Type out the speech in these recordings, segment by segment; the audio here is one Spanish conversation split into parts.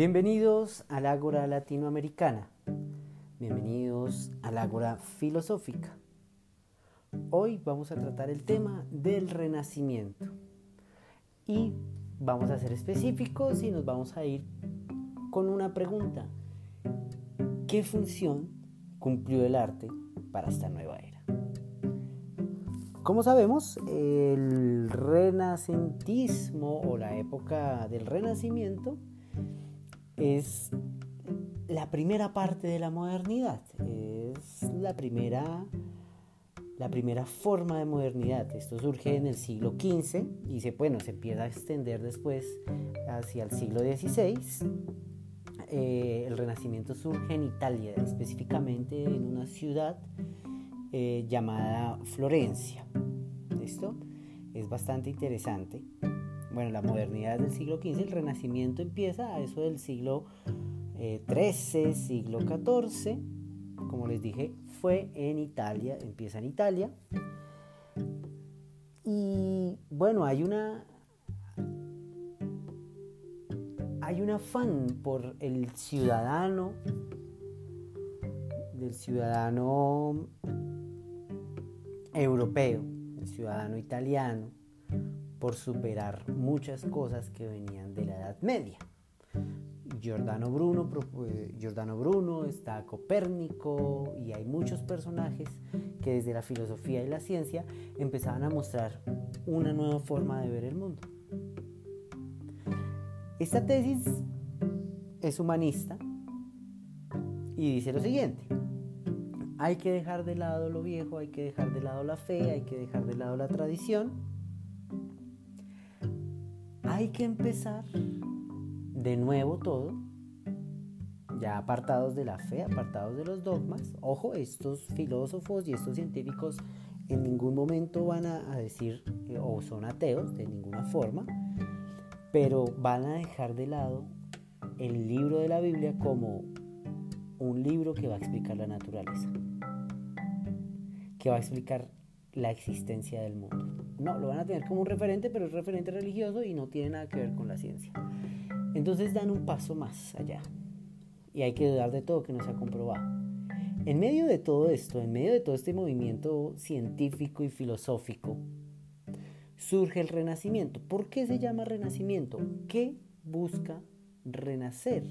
Bienvenidos al Ágora Latinoamericana. Bienvenidos al Ágora Filosófica. Hoy vamos a tratar el tema del renacimiento. Y vamos a ser específicos y nos vamos a ir con una pregunta. ¿Qué función cumplió el arte para esta nueva era? Como sabemos, el renacentismo o la época del renacimiento es la primera parte de la modernidad, es la primera, la primera forma de modernidad. Esto surge en el siglo XV y se, bueno, se empieza a extender después hacia el siglo XVI. Eh, el Renacimiento surge en Italia, específicamente en una ciudad eh, llamada Florencia. ¿Listo? Es bastante interesante bueno, la modernidad del siglo XV, el renacimiento empieza a eso del siglo XIII, eh, siglo XIV, como les dije, fue en Italia, empieza en Italia. Y bueno, hay una hay un afán por el ciudadano del ciudadano europeo, el ciudadano italiano, por superar muchas cosas que venían de la Edad Media. Giordano Bruno, eh, Giordano Bruno, está Copérnico y hay muchos personajes que desde la filosofía y la ciencia empezaban a mostrar una nueva forma de ver el mundo. Esta tesis es humanista y dice lo siguiente. Hay que dejar de lado lo viejo, hay que dejar de lado la fe, hay que dejar de lado la tradición hay que empezar de nuevo todo, ya apartados de la fe, apartados de los dogmas. Ojo, estos filósofos y estos científicos en ningún momento van a, decir o son ateos de ninguna forma, pero van a dejar de lado el libro de la Biblia como un libro que va a explicar la naturaleza, que va a explicar la existencia del mundo. No, lo van a tener como un referente, pero es referente religioso y no tiene nada que ver con la ciencia. Entonces dan un paso más allá. Y hay que dudar de todo que no se ha comprobado. En medio de todo esto, en medio de todo este movimiento científico y filosófico, surge el renacimiento. ¿Por qué se llama renacimiento? ¿Qué busca renacer?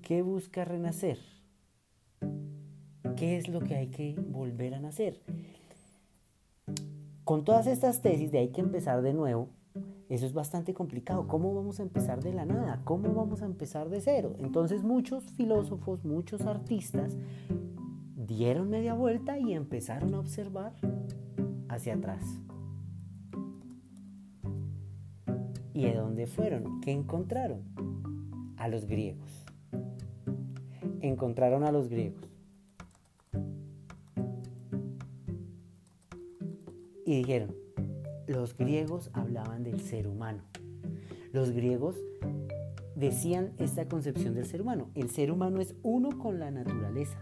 ¿Qué busca renacer? ¿Qué es lo que hay que volver a nacer? Con todas estas tesis de hay que empezar de nuevo, eso es bastante complicado. ¿Cómo vamos a empezar de la nada? ¿Cómo vamos a empezar de cero? Entonces muchos filósofos, muchos artistas dieron media vuelta y empezaron a observar hacia atrás. ¿Y de dónde fueron? ¿Qué encontraron? A los griegos. Encontraron a los griegos. Y dijeron, los griegos hablaban del ser humano. Los griegos decían esta concepción del ser humano. El ser humano es uno con la naturaleza,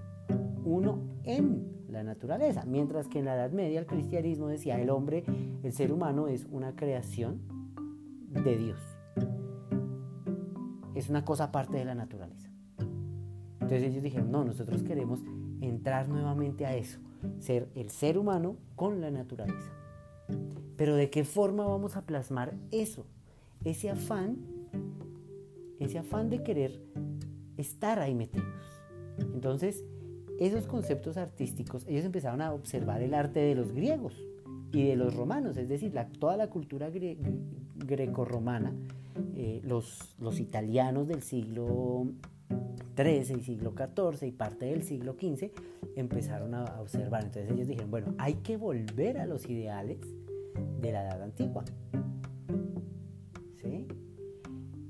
uno en la naturaleza. Mientras que en la Edad Media el cristianismo decía el hombre, el ser humano es una creación de Dios. Es una cosa aparte de la naturaleza. Entonces ellos dijeron, no, nosotros queremos entrar nuevamente a eso, ser el ser humano con la naturaleza. Pero ¿de qué forma vamos a plasmar eso? Ese afán, ese afán de querer estar ahí metidos. Entonces, esos conceptos artísticos, ellos empezaron a observar el arte de los griegos y de los romanos, es decir, toda la cultura greco-romana, eh, los, los italianos del siglo XIII y siglo XIV y parte del siglo XV empezaron a observar. Entonces ellos dijeron, bueno, hay que volver a los ideales de la edad antigua. ¿Sí?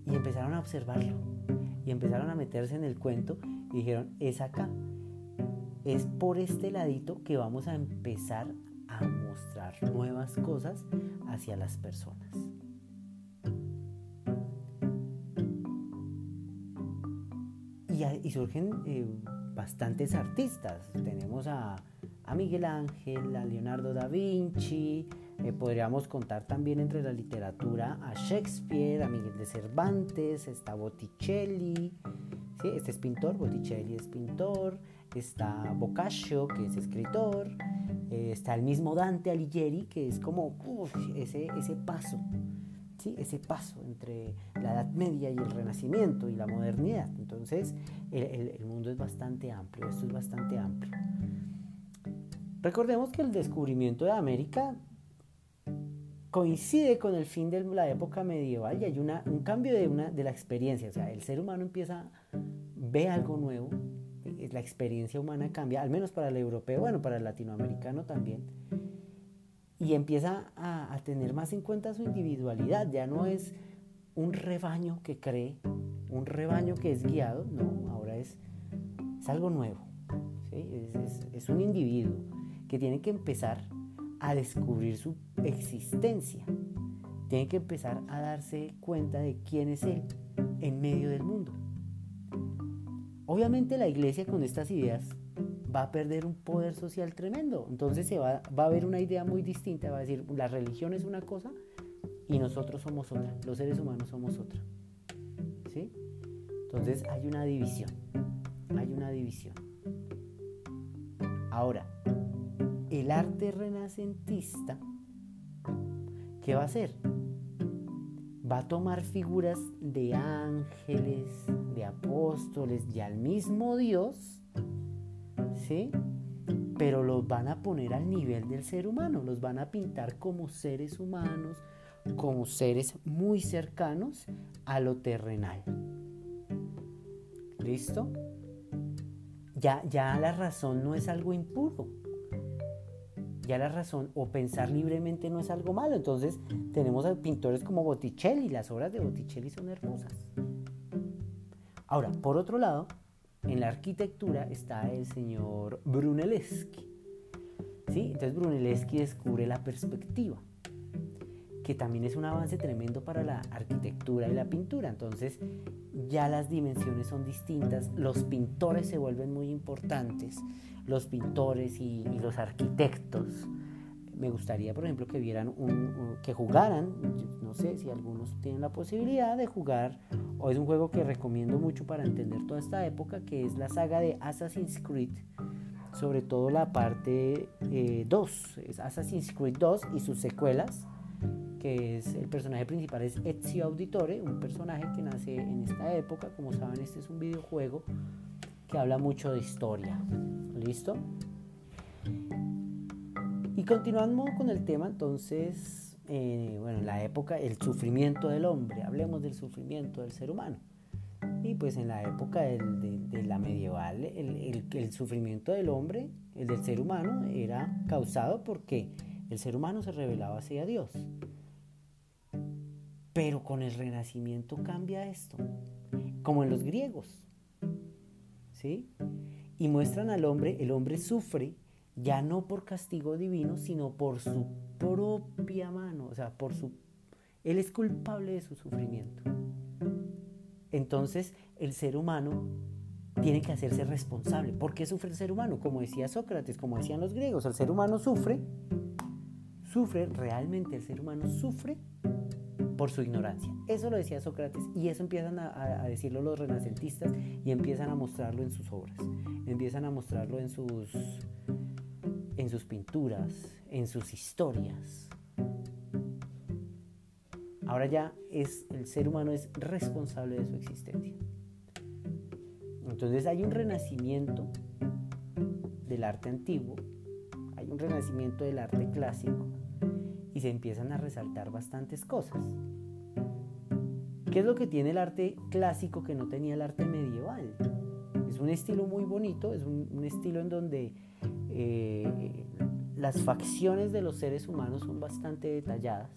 Y empezaron a observarlo. Y empezaron a meterse en el cuento y dijeron, es acá. Es por este ladito que vamos a empezar a mostrar nuevas cosas hacia las personas. Y, surgen eh, bastantes artistas. Tenemos a, a Miguel Ángel, a Leonardo da Vinci, Eh, podríamos contar también entre la literatura a Shakespeare, a Miguel de Cervantes, está Botticelli, ¿sí? este es pintor, Botticelli es pintor, está Boccaccio, que es escritor, eh, está el mismo Dante Alighieri, que es como ese, ese paso, ¿sí? ese paso entre la Edad Media y el Renacimiento y la modernidad. Entonces, el, el mundo es bastante amplio, esto es bastante amplio. Recordemos que el descubrimiento de América coincide con el fin de la época medieval y hay una, un cambio de, una, de la experiencia. O sea, el ser humano empieza, ve algo nuevo, eh, la experiencia humana cambia, al menos para el europeo, bueno, para el latinoamericano también, y empieza a, tener más en cuenta su individualidad. Ya no es un rebaño que cree, un rebaño que es guiado, no, ahora es, es algo nuevo, ¿sí? es un individuo que tiene que empezar a descubrir su existencia. Tiene que empezar a darse cuenta de quién es Él en medio del mundo. Obviamente la iglesia con estas ideas va a perder un poder social tremendo. Entonces se va, va a haber una idea muy distinta. Va a decir, la religión es una cosa y nosotros somos otra. Los seres humanos somos otra. ¿Sí? Entonces hay una división. Hay una división. Ahora, el arte renacentista, ¿qué va a hacer? Va a tomar figuras de ángeles, de apóstoles y al mismo Dios, ¿sí? Pero los van a poner al nivel del ser humano, los van a pintar como seres humanos, como seres muy cercanos a lo terrenal. ¿Listo? Ya, ya la razón no es algo impuro, ya la razón o pensar libremente no es algo malo. Entonces tenemos a pintores como Botticelli, las obras de Botticelli son hermosas. Ahora, por otro lado, en la arquitectura está el señor Brunelleschi. ¿Sí? Entonces Brunelleschi descubre la perspectiva, que también es un avance tremendo para la arquitectura y la pintura. Entonces ya las dimensiones son distintas, los pintores se vuelven muy importantes los pintores y, los arquitectos. Me gustaría, por ejemplo, que vieran un, que jugaran, no sé si algunos tienen la posibilidad de jugar, o es un juego que recomiendo mucho para entender toda esta época, que es la saga de Assassin's Creed, sobre todo la parte 2, eh, es Assassin's Creed 2 y sus secuelas, que es el personaje principal es Ezio Auditore, un personaje que nace en esta época, como saben este es un videojuego que habla mucho de historia. ¿Listo? Y continuando con el tema, entonces, eh, bueno, en la época, el sufrimiento del hombre, hablemos del sufrimiento del ser humano. Y pues en la época de, la medieval, el, el, sufrimiento del hombre, el del ser humano, era causado porque el ser humano se rebelaba hacia Dios. Pero con el renacimiento cambia esto, como en los griegos. ¿Sí? y muestran al hombre, el hombre sufre ya no por castigo divino, sino por su propia mano, o sea, por su él es culpable de su sufrimiento. Entonces, el ser humano tiene que hacerse responsable. ¿Por qué sufre el ser humano? Como decía Sócrates, como decían los griegos, el ser humano sufre, sufre, realmente el ser humano sufre por su ignorancia. Eso lo decía Sócrates y eso empiezan a, decirlo los renacentistas y empiezan a mostrarlo en sus obras, empiezan a mostrarlo en sus, en sus pinturas, en sus historias. Ahora ya es el ser humano es responsable de su existencia. Entonces hay un renacimiento del arte antiguo, hay un renacimiento del arte clásico y se empiezan a resaltar bastantes cosas. ¿Qué es lo que tiene el arte clásico que no tenía el arte medieval? Es un estilo muy bonito, es un, estilo en donde eh, las facciones de los seres humanos son bastante detalladas.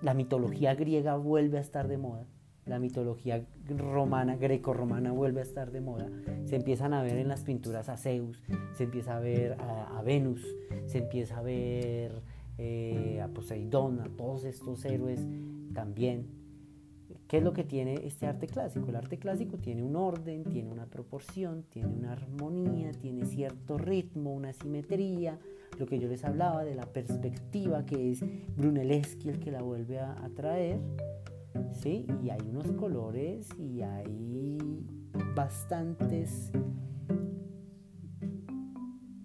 La mitología griega vuelve a estar de moda. La mitología romana, greco-romana vuelve a estar de moda. Se empiezan a ver en las pinturas a Zeus, se empieza a ver a, Venus, se empieza a ver eh, a Poseidón, a todos estos héroes también. ¿Qué es lo que tiene este arte clásico? El arte clásico tiene un orden, tiene una proporción, tiene una armonía, tiene cierto ritmo, una simetría, lo que yo les hablaba de la perspectiva que es Brunelleschi el que la vuelve a, a traer, ¿sí? Y hay unos colores y hay bastantes,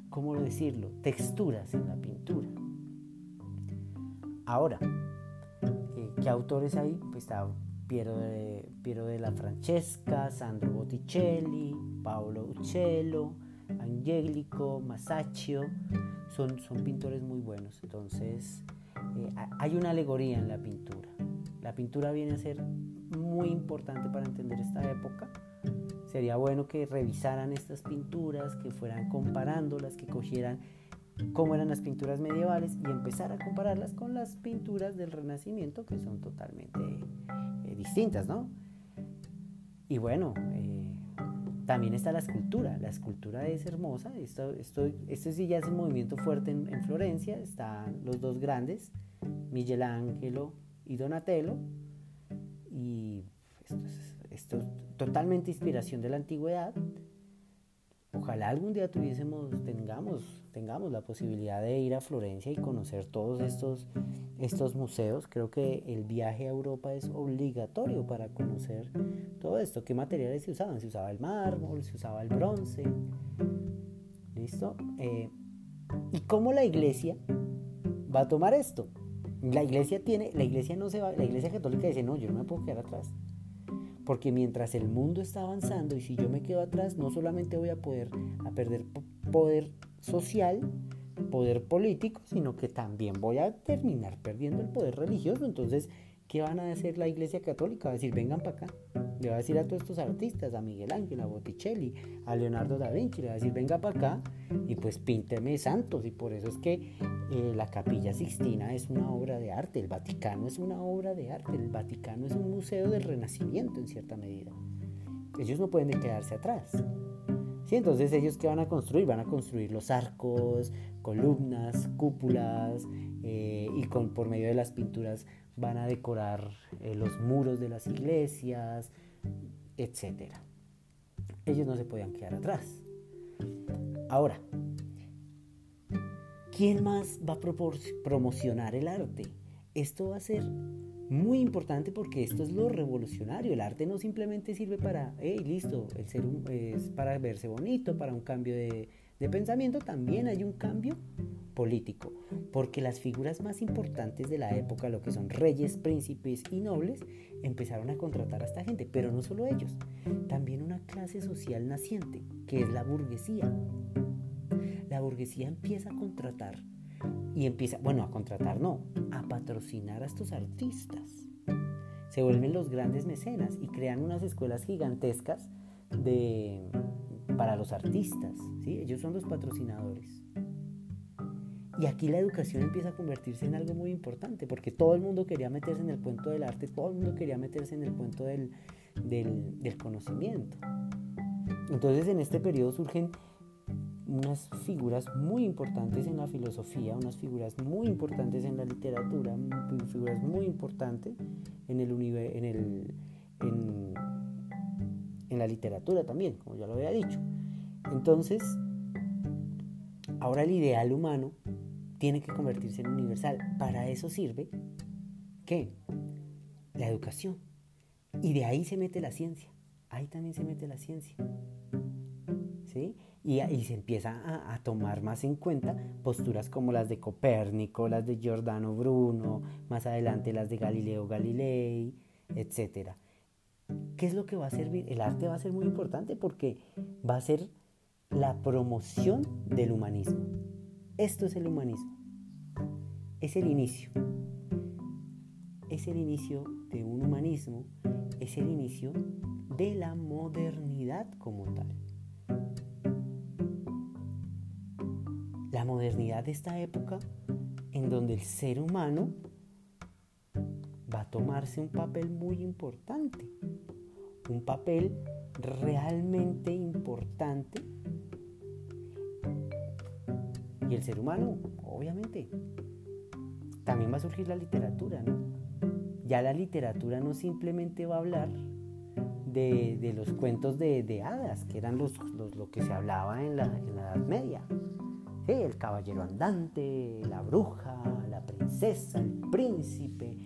¿cómo decirlo?, texturas en la pintura. Ahora, eh, ¿qué autores hay? Pues está Piero de, Piero la Francesca, Sandro Botticelli, Paolo Uccello, Angelico, Masaccio, son, son pintores muy buenos. Entonces, eh, hay una alegoría en la pintura. La pintura viene a ser muy importante para entender esta época. Sería bueno que revisaran estas pinturas, que fueran comparándolas, que cogieran cómo eran las pinturas medievales y empezar a compararlas con las pinturas del Renacimiento, que son totalmente eh, distintas, ¿no? Y bueno, eh, también está la escultura. La escultura es hermosa. Esto, esto, esto sí ya es un movimiento fuerte en, en Florencia. Están los dos grandes, Michelangelo y Donatello. Y esto es, esto es totalmente inspiración de la antigüedad. Ojalá algún día tuviésemos, tengamos, tengamos la posibilidad de ir a Florencia y conocer todos estos, estos museos. Creo que el viaje a Europa es obligatorio para conocer todo esto. ¿Qué materiales se usaban? Se usaba el mármol, se usaba el bronce. ¿Listo? Eh, ¿Y cómo la iglesia va a tomar esto? La iglesia tiene, la iglesia no se va, la iglesia católica dice, no, yo no me puedo quedar atrás. Porque mientras el mundo está avanzando y si yo me quedo atrás, no solamente voy a poder a perder poder social, poder político, sino que también voy a terminar perdiendo el poder religioso. Entonces, ¿qué van a hacer la Iglesia Católica? Va a decir, vengan para acá. Le va a decir a todos estos artistas, a Miguel Ángel, a Botticelli, a Leonardo da Vinci, le va a decir, venga para acá y pues pínteme santos. Y por eso es que eh, la Capilla Sixtina es una obra de arte, el Vaticano es una obra de arte, el Vaticano es un museo del Renacimiento en cierta medida. Ellos no pueden quedarse atrás. ¿Sí? Entonces ellos qué van a construir? Van a construir los arcos, columnas, cúpulas eh, y con, por medio de las pinturas van a decorar eh, los muros de las iglesias, etc. Ellos no se podían quedar atrás. Ahora, ¿quién más va a promocionar el arte? Esto va a ser muy importante porque esto es lo revolucionario. El arte no simplemente sirve para, hey, listo, el ser es para verse bonito, para un cambio de, de pensamiento, también hay un cambio político, porque las figuras más importantes de la época, lo que son reyes, príncipes y nobles, empezaron a contratar a esta gente, pero no solo ellos, también una clase social naciente, que es la burguesía. La burguesía empieza a contratar y empieza, bueno, a contratar no, a patrocinar a estos artistas. Se vuelven los grandes mecenas y crean unas escuelas gigantescas de, para los artistas. ¿sí? Ellos son los patrocinadores. Y aquí la educación empieza a convertirse en algo muy importante, porque todo el mundo quería meterse en el cuento del arte, todo el mundo quería meterse en el cuento del, del, conocimiento. Entonces en este periodo surgen unas figuras muy importantes en la filosofía, unas figuras muy importantes en la literatura, figuras muy importantes en el en en, en la literatura también, como ya lo había dicho. Entonces, ahora el ideal humano tiene que convertirse en universal. Para eso sirve, ¿qué? La educación. Y de ahí se mete la ciencia. Ahí también se mete la ciencia. ¿Sí? Y, se empieza a, a, tomar más en cuenta posturas como las de Copérnico, las de Giordano Bruno, más adelante las de Galileo Galilei, etc. ¿Qué es lo que va a servir? El arte va a ser muy importante porque va a ser la promoción del humanismo. Esto es el humanismo es el inicio. Es el inicio de un humanismo, es el inicio de la modernidad como tal. La modernidad de esta época en donde el ser humano va a tomarse un papel muy importante, un papel realmente importante. Y el ser humano, obviamente, también va a surgir la literatura, ¿no? Ya la literatura no simplemente va a hablar de, los cuentos de, hadas, que eran los, lo que se hablaba en la, Edad Media, el caballero andante, la bruja, la princesa, el príncipe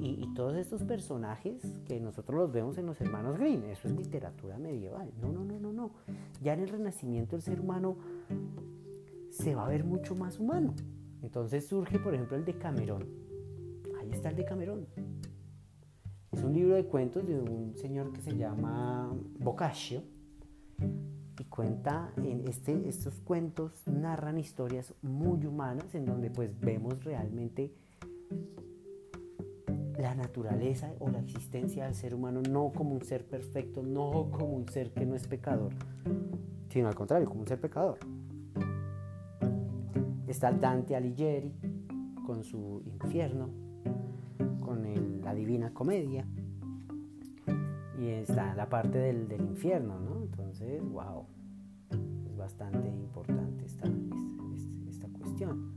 y, y, todos estos personajes que nosotros los vemos en los hermanos Grimm. Eso es literatura medieval. No, no, no, no, no. Ya en el Renacimiento el ser humano se va a ver mucho más humano. Entonces surge, por ejemplo, el de Camerón. Ahí está el de Camerón. Es un libro de cuentos de un señor que se llama Boccaccio y cuenta en este, estos cuentos narran historias muy humanas en donde pues vemos realmente la naturaleza o la existencia del ser humano no como un ser perfecto, no como un ser que no es pecador, sino al contrario, como un ser pecador. Está Dante Alighieri con su infierno, con la Divina Comedia, y está la parte del, infierno, ¿no? Entonces, wow, es bastante importante esta, esta, cuestión.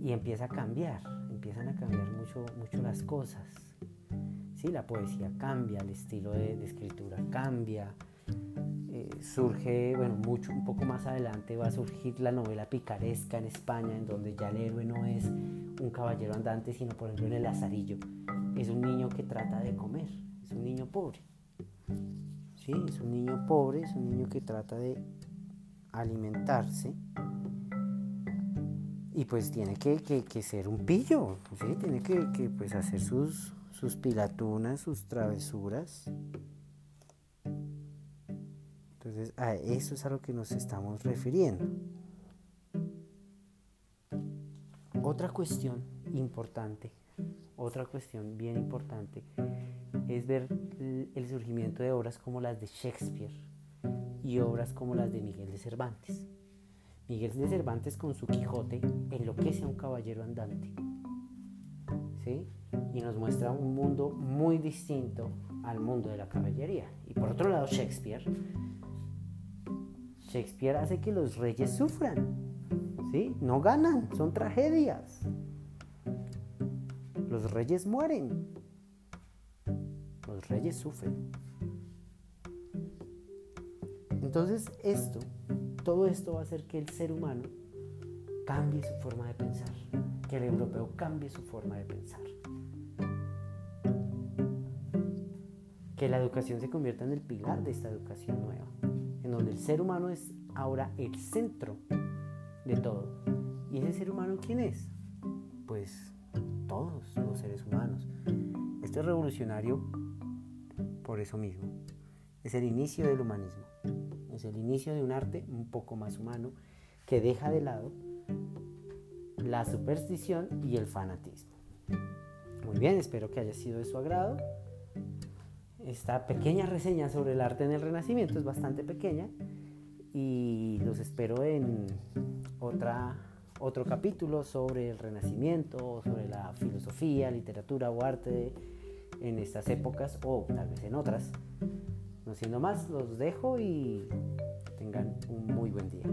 Y empieza a cambiar, empiezan a cambiar mucho, mucho las cosas. Sí, la poesía cambia, el estilo de, escritura cambia. Surge, bueno, mucho, un poco más adelante va a surgir la novela picaresca en España, en donde ya el héroe no es un caballero andante, sino por ejemplo en el Lazarillo. Es un niño que trata de comer, es un niño pobre. ¿Sí? Es un niño pobre, es un niño que trata de alimentarse y pues tiene que, ser un pillo, ¿sí? tiene que, pues hacer sus, sus pilatunas, sus travesuras. Entonces a eso es a lo que nos estamos refiriendo. Otra cuestión importante, otra cuestión bien importante es ver el surgimiento de obras como las de Shakespeare y obras como las de Miguel de Cervantes. Miguel de Cervantes con su Quijote enloquece a un caballero andante. ¿sí? Y nos muestra un mundo muy distinto al mundo de la caballería. Y por otro lado, Shakespeare. Shakespeare hace que los reyes sufran. ¿sí? No ganan, son tragedias. Los reyes mueren los reyes sufren. Entonces esto, todo esto va a hacer que el ser humano cambie su forma de pensar, que el europeo cambie su forma de pensar. Que la educación se convierta en el pilar de esta educación nueva, donde el ser humano es ahora el centro de todo. ¿Y ese ser humano quién es? Pues todos los seres humanos. Este revolucionario por eso mismo. Es el inicio del humanismo. Es el inicio de un arte un poco más humano que deja de lado la superstición y el fanatismo. Muy bien, espero que haya sido de su agrado. Esta pequeña reseña sobre el arte en el Renacimiento es bastante pequeña y los espero en otra, otro capítulo sobre el Renacimiento, sobre la filosofía, literatura o arte en estas épocas o tal vez en otras. No siendo más, los dejo y tengan un muy buen día.